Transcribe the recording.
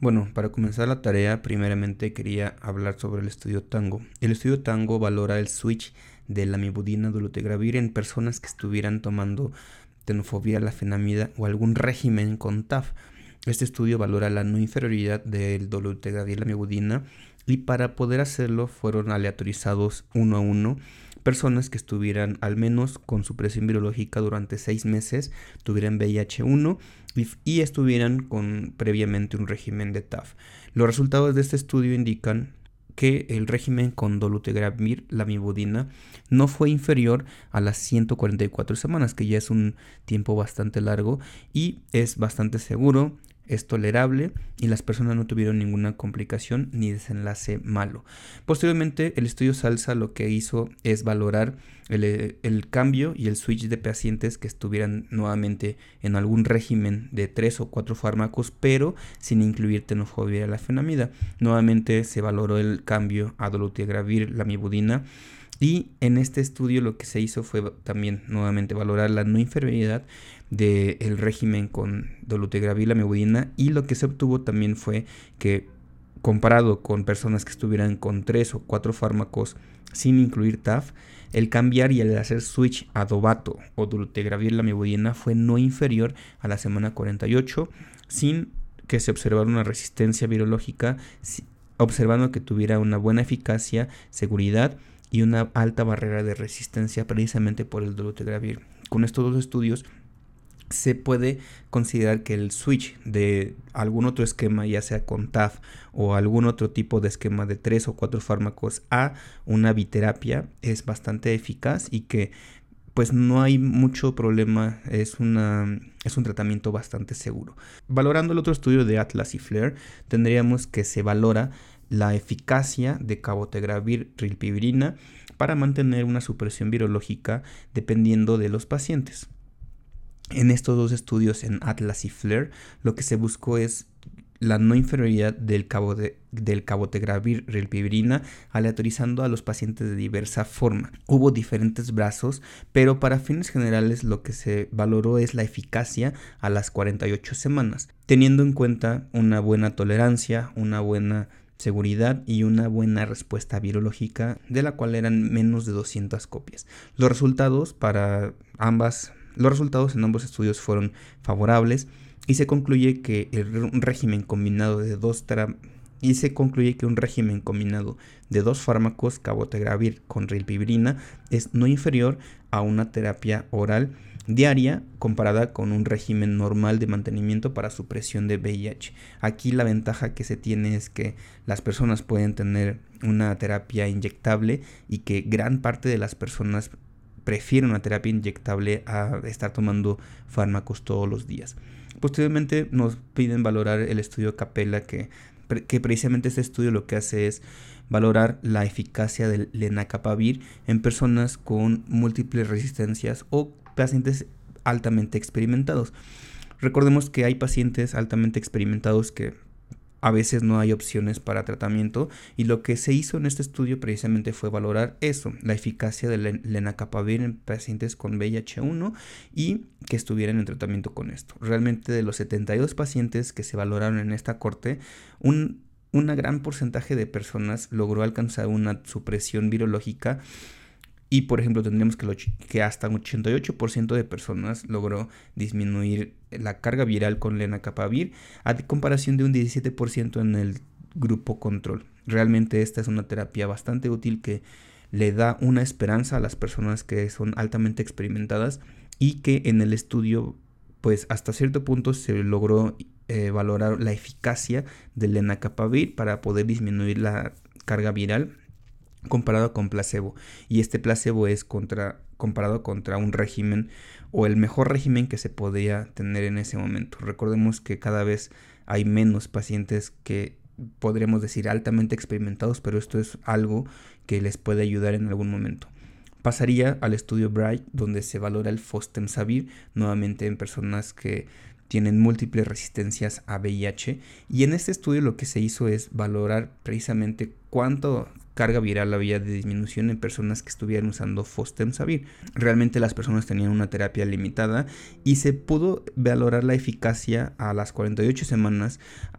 Bueno, para comenzar la tarea, primeramente quería hablar sobre el estudio Tango. El estudio Tango valora el switch de la mibudina dolutegravir en personas que estuvieran tomando tenofobia, la fenamida o algún régimen con TAF. Este estudio valora la no inferioridad del dolutegravir, la mibudina, y para poder hacerlo fueron aleatorizados uno a uno personas que estuvieran al menos con su presión virológica durante seis meses, tuvieran VIH1 y, estuvieran con previamente un régimen de TAF. Los resultados de este estudio indican que el régimen con dolutegravir, la mibudina, no fue inferior a las 144 semanas, que ya es un tiempo bastante largo y es bastante seguro, es tolerable y las personas no tuvieron ninguna complicación ni desenlace malo. Posteriormente, el estudio Salsa lo que hizo es valorar el, cambio y el switch de pacientes que estuvieran nuevamente en algún régimen de tres o cuatro fármacos, pero sin incluir tenofobia y la fenamida. Nuevamente se valoró el cambio a dolutegravir, la mibudina y en este estudio lo que se hizo fue también nuevamente valorar la no inferioridad del régimen con dolutegravir, y lo que se obtuvo también fue que comparado con personas que estuvieran con tres o cuatro fármacos sin incluir TAF, el cambiar y el hacer switch a Dovato o dolutegravir la fue no inferior a la semana 48 sin que se observara una resistencia virológica, observando que tuviera una buena eficacia, seguridad y una alta barrera de resistencia precisamente por el dolutegravir. Con estos dos estudios se puede considerar que el switch de algún otro esquema, ya sea con TAF o algún otro tipo de esquema de tres o cuatro fármacos a una biterapia es bastante eficaz y que pues no hay mucho problema, es, una, es un tratamiento bastante seguro. Valorando el otro estudio de Atlas y Flair, tendríamos que se valora la eficacia de cabotegravir rilpivirina para mantener una supresión virológica dependiendo de los pacientes. En estos dos estudios en Atlas y Flair, lo que se buscó es la no inferioridad del, cabo cabotegravir rilpivirina aleatorizando a los pacientes de diversa forma. Hubo diferentes brazos, pero para fines generales lo que se valoró es la eficacia a las 48 semanas, teniendo en cuenta una buena tolerancia, una buena seguridad y una buena respuesta virológica de la cual eran menos de 200 copias. Los resultados para ambas los resultados en ambos estudios fueron favorables y se concluye que un régimen combinado de dos y se concluye que un régimen combinado de dos fármacos, cabotegravir con rilpivirina, es no inferior a una terapia oral diaria comparada con un régimen normal de mantenimiento para supresión de VIH. Aquí la ventaja que se tiene es que las personas pueden tener una terapia inyectable y que gran parte de las personas prefieren una terapia inyectable a estar tomando fármacos todos los días. Posteriormente nos piden valorar el estudio Capella que, que precisamente este estudio lo que hace es valorar la eficacia del lenacapavir en personas con múltiples resistencias o pacientes altamente experimentados. Recordemos que hay pacientes altamente experimentados que a veces no hay opciones para tratamiento y lo que se hizo en este estudio precisamente fue valorar eso, la eficacia del lenacapavir en pacientes con VIH1 y que estuvieran en tratamiento con esto. Realmente de los 72 pacientes que se valoraron en esta corte, un una gran porcentaje de personas logró alcanzar una supresión virológica y por ejemplo tendríamos que, hasta un 88% de personas logró disminuir la carga viral con lenacapavir a comparación de un 17% en el grupo control. Realmente esta es una terapia bastante útil que le da una esperanza a las personas que son altamente experimentadas y que en el estudio pues hasta cierto punto se logró eh, valorar la eficacia del lenacapavir para poder disminuir la carga viral comparado con placebo. Y este placebo es contra, comparado contra un régimen o el mejor régimen que se podía tener en ese momento. Recordemos que cada vez hay menos pacientes que podremos decir altamente experimentados, pero esto es algo que les puede ayudar en algún momento. Pasaría al estudio Bright, donde se valora el fostemsavir, nuevamente en personas que tienen múltiples resistencias a VIH y en este estudio lo que se hizo es valorar precisamente cuánto carga viral había de disminución en personas que estuvieran usando fostemsavir. Realmente las personas tenían una terapia limitada y se pudo valorar la eficacia a las 48 semanas